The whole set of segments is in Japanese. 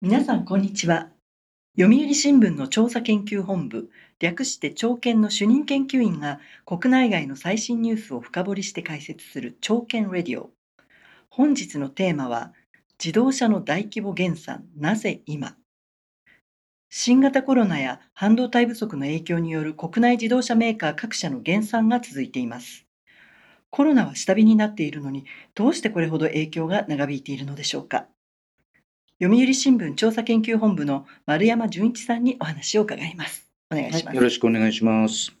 皆さんこんにちは。読売新聞の調査研究本部略して朝研の主任研究員が国内外の最新ニュースを深掘りして解説する朝研レディオ。本日のテーマは自動車の大規模減産なぜ今？新型コロナや半導体不足の影響による国内自動車メーカー各社の減産が続いています。コロナは下火になっているのにどうしてこれほど影響が長引いているのでしょうか？読売新聞調査研究本部の丸山純一さんにお話を伺います。お願いします。はい、よろしくお願いします。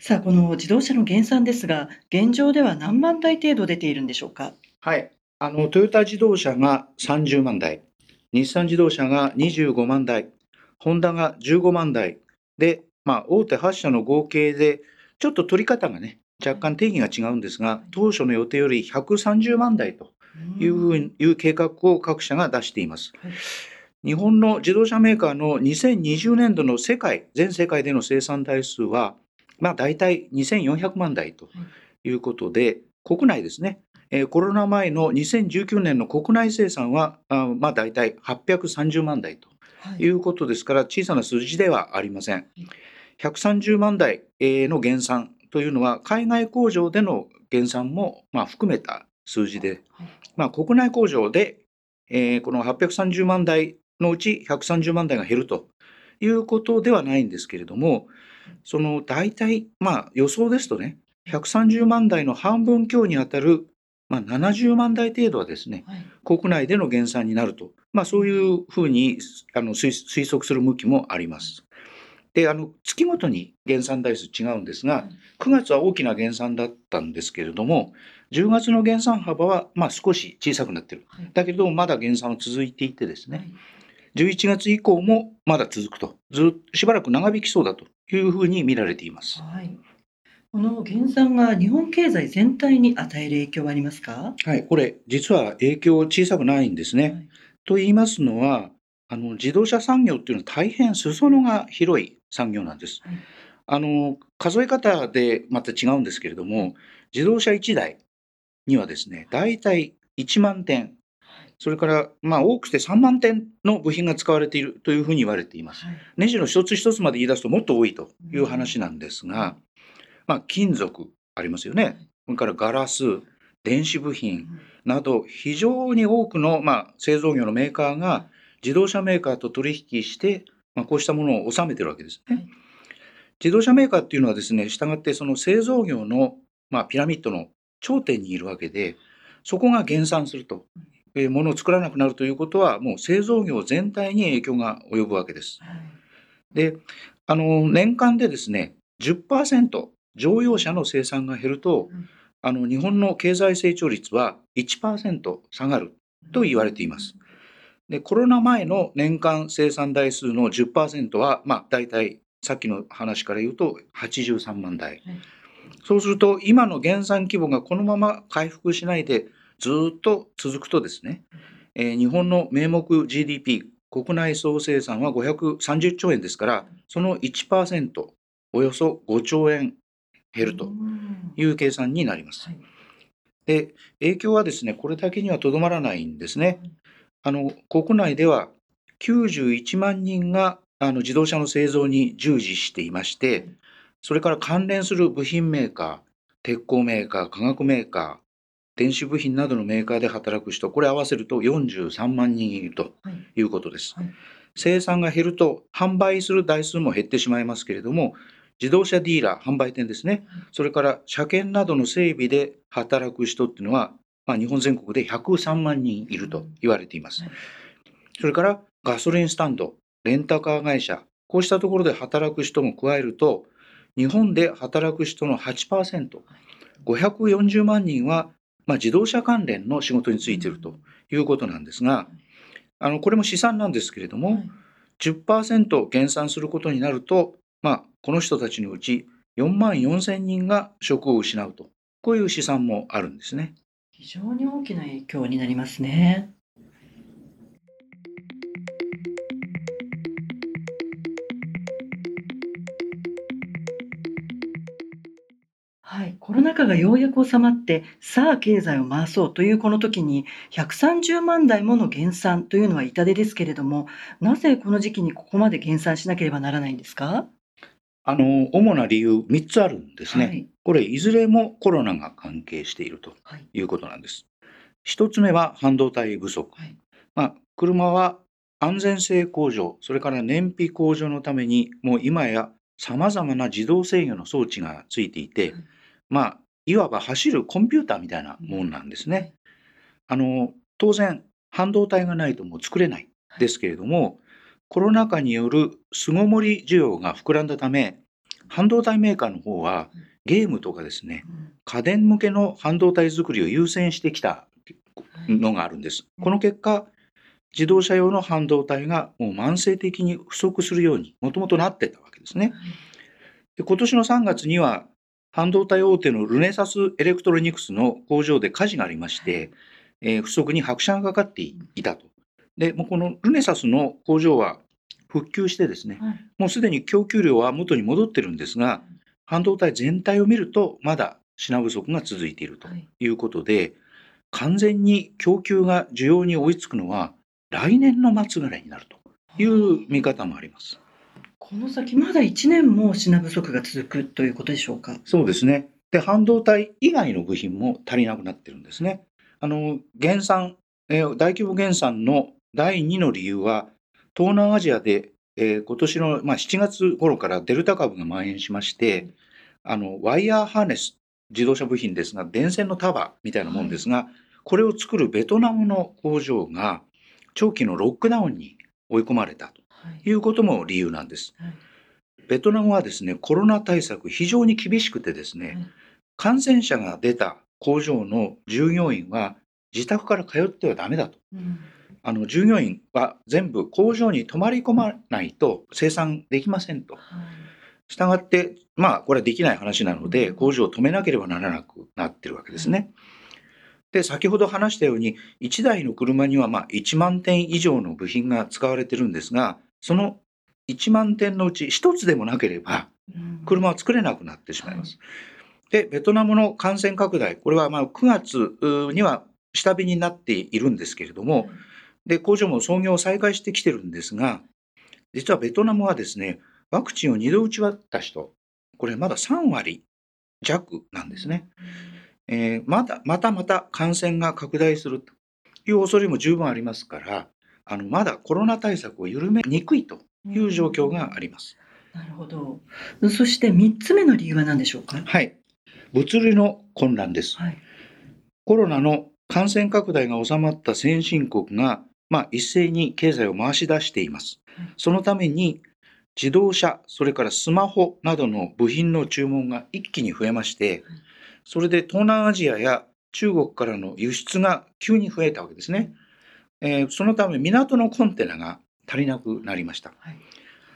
さあ、この自動車の減産ですが、現状では何万台程度出ているんでしょうか？はい、あのトヨタ自動車が30万台、日産自動車が25万台、ホンダが15万台で、まあ、大手8社の合計で、ちょっと取り方がね、若干定義が違うんですが、当初の予定より130万台というふうにいう計画を各社が出しています。日本の自動車メーカーの2020年度の世界、全世界での生産台数は、まあ大体2400万台とい。うことで、国内ですね、えコロナ前の2019年の国内生産は、あまあ大体830万台とい。うことですから、小さな数字ではありません。130万台の減産というのは、海外工場での減産もま含めた数字で、まあ、国内工場で、えー、この830万台のうち130万台が減るということではないんですけれども、その大体、まあ、予想ですとね、130万台の半分強にあたる、まあ、70万台程度はですね、はい、国内での減産になると、まあ、そういうふうにあの推測する向きもあります。で、あの、月ごとに減産台数違うんですが、9月は大きな減産だったんですけれども、10月の減産幅は、まあ、少し小さくなってる。だけど、まだ減産は続いていてですね、11月以降もまだ続くと、ずしばらく長引きそうだというふうに見られています。はい、この減産が日本経済全体に与える影響はありますか？はい、これ、実は影響小さくないんですね。はい、と言いますのは、あの自動車産業っていうのは大変裾野が広い産業なんです。はい、あの数え方でまた違うんですけれども、自動車1台にはですね、大体1万点、それからまあ多くて3万点の部品が使われているというふうに言われています。はい、ネジの一つ一つまで言い出すともっと多いという話なんですが、まあ金属ありますよね。それからガラス、電子部品など非常に多くのまあ製造業のメーカーが自動車メーカーと取引して、まあ、こうしたものを収めてるわけです。ね。はい。自動車メーカーっていうのはですね、したがってその製造業の、まあ、ピラミッドの頂点にいるわけで、そこが減産すると、えー、ものを作らなくなるということは、もう製造業全体に影響が及ぶわけです。で、あの、年間でですね、10%乗用車の生産が減ると、あの、日本の経済成長率は1%下がると言われています。で、コロナ前の年間生産台数の10%は、まあ、大体さっきの話から言うと83万台。そうすると今の減産規模がこのまま回復しないでずっと続くとですね、えー、日本の名目 GDP 国内総生産は530兆円ですからその1%およそ5兆円減るという計算になります。で影響はですねこれだけにはとどまらないんですね。あの国内では91万人があの自動車の製造に従事していまして、それから関連する部品メーカー、鉄鋼メーカー、化学メーカー、電子部品などのメーカーで働く人、これ合わせると43万人いるとい。うことです。はい。はい、生産が減ると販売する台数も減ってしまいますけれども、自動車ディーラー、販売店ですね、それから車検などの整備で働く人っていうのは、まあ、日本全国で103万人いると言われています。それからガソリンスタンド、レンタカー会社、こうしたところで働く人も加えると、日本で働く人の8%、540万人は、まあ、自動車関連の仕事についているということなんですが、あのこれも試算なんですけれども、10%減産することになると、まあ、この人たちのうち4万4千人が職を失うと、こういう試算もあるんですね。非常に大きな影響になりますね。はい、コロナ禍がようやく収まって、さあ経済を回そうというこの時に、130万台もの減産というのは痛手ですけれども、なぜこの時期にここまで減産しなければならないんですか？あの、主な理由3つあるんですね。はい、これ、いずれもコロナが関係しているということなんです。はい、1つ目は半導体不足。はい、まあ、車は安全性向上、それから燃費向上のために、もう今や様々な自動制御の装置がついていて、まあ、いわば走るコンピューターみたいなもんなんですね。あの、当然、半導体がないともう作れないですけれども、コロナ禍による巣ごもり需要が膨らんだため、半導体メーカーの方はゲームとかですね、家電向けの半導体作りを優先してきたのがあるんです。この結果、自動車用の半導体がもう慢性的に不足するようにもともとなってたわけですね。で今年の3月には半導体大手のルネサスエレクトロニクスの工場で火事がありまして、えー、不足に拍車がかかっていたと。で、もうこのルネサスの工場は復旧してですね、はい、もうすでに供給量は元に戻ってるんですが、半導体全体を見ると、まだ品不足が続いているということで、はい、完全に供給が需要に追いつくのは、来年の末ぐらいになるという見方もあります。この先、まだ1年も品不足が続くということでしょうか？そうですね。で、半導体以外の部品も足りなくなってるんですね。あの、減産、えー、大規模減産の第2の理由は、東南アジアで、えー、今年の、まあ、7月頃からデルタ株が蔓延しまして、あの、ワイヤーハーネス、自動車部品ですが、電線の束みたいなもんですが、はい、これを作るベトナムの工場が長期のロックダウンに追い込まれたということも理由なんです。はい、ベトナムはですね、コロナ対策非常に厳しくてですね、はい、感染者が出た工場の従業員は自宅から通ってはダメだと。うんあの従業員は全部工場に泊まり込まないと生産できませんと。したがって、まあ、これはできない話なので、工場を止めなければならなくなってるわけですね。で、先ほど話したように、1台の車にはまあ1万点以上の部品が使われてるんですが、その1万点のうち1つでもなければ、車は作れなくなってしまいます。で、ベトナムの感染拡大、これはまあ9月には下火になっているんですけれども、で、工場も操業を再開してきてるんですが、実はベトナムはですね、ワクチンを2度打ち終わった人、これまだ3割弱なんですね。えー、まだ、またまた感染が拡大するという恐れも十分ありますから、あの、まだコロナ対策を緩めにくいという状況があります。なるほど。そして3つ目の理由は何でしょうか？はい。物流の混乱です。はい、コロナの感染拡大が収まった先進国がまあ、一斉に経済を回し出しています。そのために自動車、それからスマホなどの部品の注文が一気に増えまして、それで東南アジアや中国からの輸出が急に増えたわけですね。えー、そのため港のコンテナが足りなくなりました。はい、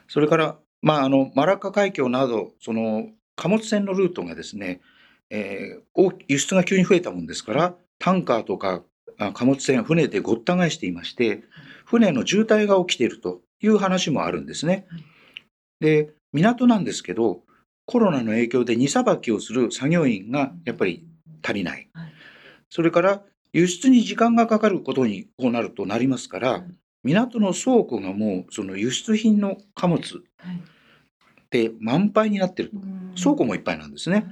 それから、まあ、あのマラッカ海峡などその貨物船のルートがですね、えー、輸出が急に増えたもんですからタンカーとか貨物船、船でごった返していまして、船の渋滞が起きているという話もあるんですね。で、港なんですけど、コロナの影響で荷さばきをする作業員がやっぱり足りない。それから輸出に時間がかかることにこうなるとなりますから、港の倉庫がもうその輸出品の貨物で満杯になってると。倉庫もいっぱいなんですね。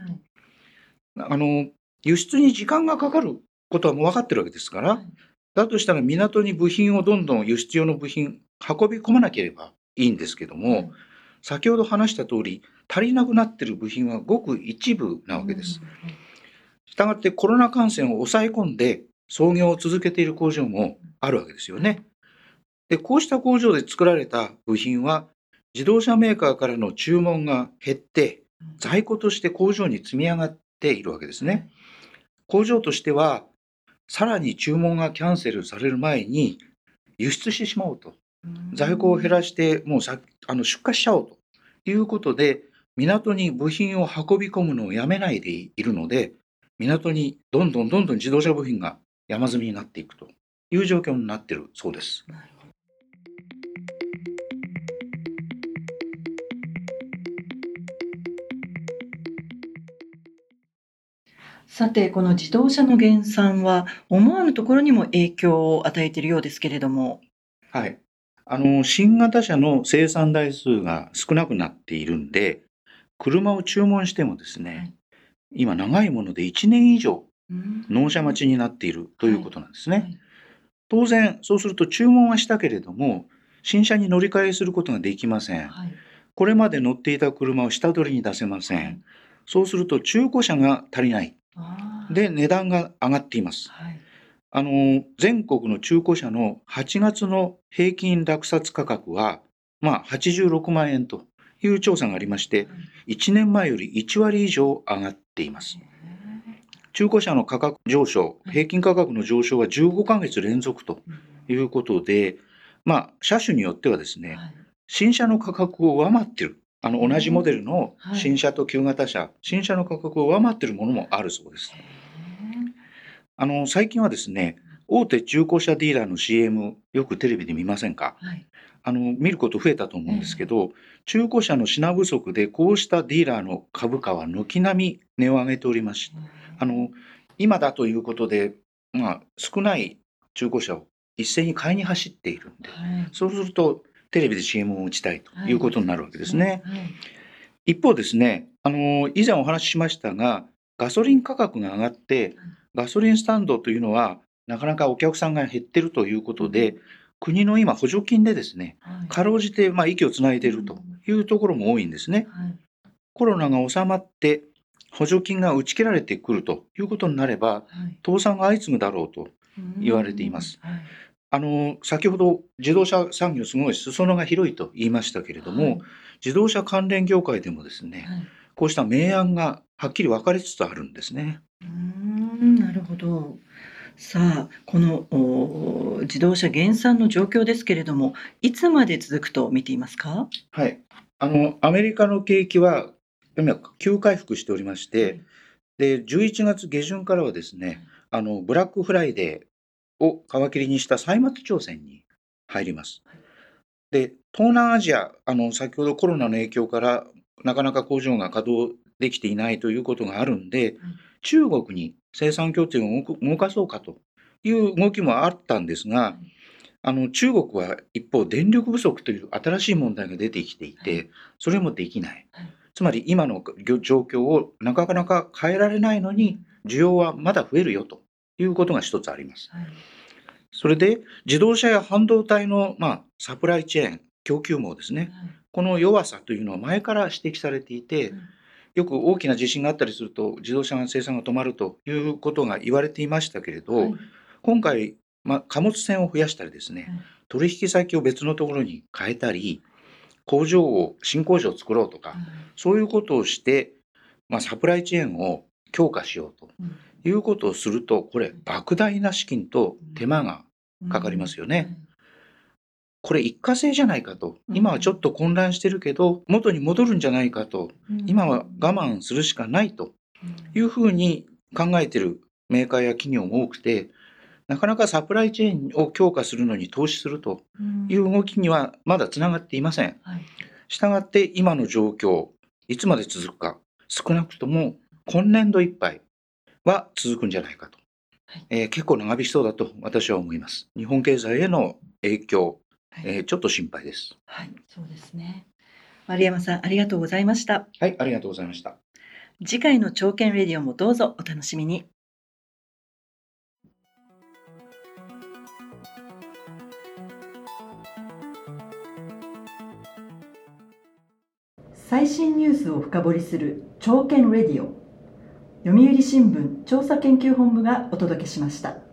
あの、輸出に時間がかかることはもう分かってるわけですから、だとしたら港に部品をどんどん輸出用の部品運び込まなければいいんですけども、先ほど話した通り、足りなくなっている部品はごく一部なわけです。したがってコロナ感染を抑え込んで操業を続けている工場もあるわけですよね。で、こうした工場で作られた部品は自動車メーカーからの注文が減って在庫として工場に積み上がっているわけですね。工場としてはさらに注文がキャンセルされる前に輸出してしまおうと。在庫を減らしてもうさあの出荷しちゃおうということで港に部品を運び込むのをやめないでいるので港にどんどんどんどん自動車部品が山積みになっていくという状況になっているそうです。さて、この自動車の減産は、思わぬところにも影響を与えているようですけれども。はい。あの、新型車の生産台数が少なくなっているんで、車を注文してもですね、はい、今長いもので1年以上、納車待ちになっているということなんですね。はいはい、当然、そうすると注文はしたけれども、新車に乗り換えすることができません。これまで乗っていた車を下取りに出せません。そうすると中古車が足りない。で、値段が上がっています。あの、全国の中古車の8月の平均落札価格は、まあ、86万円という調査がありまして、1年前より1割以上上がっています。中古車の価格上昇、平均価格の上昇は15ヶ月連続ということで、まあ、車種によってはですね、新車の価格を上回っている。あの、同じモデルの新車と旧型車、新車の価格を上回っているものもあるそうです。あの、最近はですね、大手中古車ディーラーの CM、よくテレビで見ませんか、はい、あの、見ること増えたと思うんですけど、中古車の品不足で、こうしたディーラーの株価は軒並み値を上げておりまして、あの、今だということで、まあ、少ない中古車を一斉に買いに走っているんで、はい、そうすると、テレビで CM を打ちたいということになるわけですね。はい。はい、一方ですね、あの、以前お話ししましたが、ガソリン価格が上がって、ガソリンスタンドというのは、なかなかお客さんが減ってるということで、国の今補助金でですね、かろうじてまあ息をつないでいるというところも多いんですね。コロナが収まって補助金が打ち切られてくるということになれば、倒産が相次ぐだろうと言われています。あの先ほど自動車産業すごい裾野が広いと言いましたけれども、自動車関連業界でもですね、こうした明暗がはっきり分かれつつあるんですね。うんなるほど。さあ、この自動車減産の状況ですけれども、いつまで続くと見ていますか？はい。あの、アメリカの景気は今、急回復しておりまして、で、11月下旬からはですね、あの、ブラックフライデーを皮切りにした歳末挑戦に入ります。で、東南アジア、あの、先ほどコロナの影響からなかなか工場が稼働できていないということがあるんで、中国に生産拠点を動かそうかという動きもあったんですが、あの中国は一方電力不足という新しい問題が出てきていて、それもできない。つまり今の状況をなかなか変えられないのに、需要はまだ増えるよということが一つあります。それで自動車や半導体の、まあ、サプライチェーン、供給網ですね、この弱さというのは前から指摘されていて、よく大きな地震があったりすると自動車の生産が止まるということが言われていましたけれど、はい、今回、まあ、貨物船を増やしたりですね、はい、取引先を別のところに変えたり工場を新工場を作ろうとか、はい、そういうことをして、まあ、サプライチェーンを強化しようということをするとこれ莫大な資金と手間がかかりますよね。これ一過性じゃないかと。今はちょっと混乱してるけど、元に戻るんじゃないかと。今は我慢するしかないというふうに考えてるメーカーや企業も多くて、なかなかサプライチェーンを強化するのに投資するという動きにはまだつながっていません。したがって今の状況、いつまで続くか、少なくとも今年度いっぱいは続くんじゃないかと。はい、えー、結構長引きそうだと私は思います。日本経済への影響、えー、ちょっと心配です。はい、そうですね。丸山さん、ありがとうございました。はい、ありがとうございました。次回の朝券レディオもどうぞお楽しみに。最新ニュースを深掘りする朝見レディオ。読売新聞調査研究本部がお届けしました。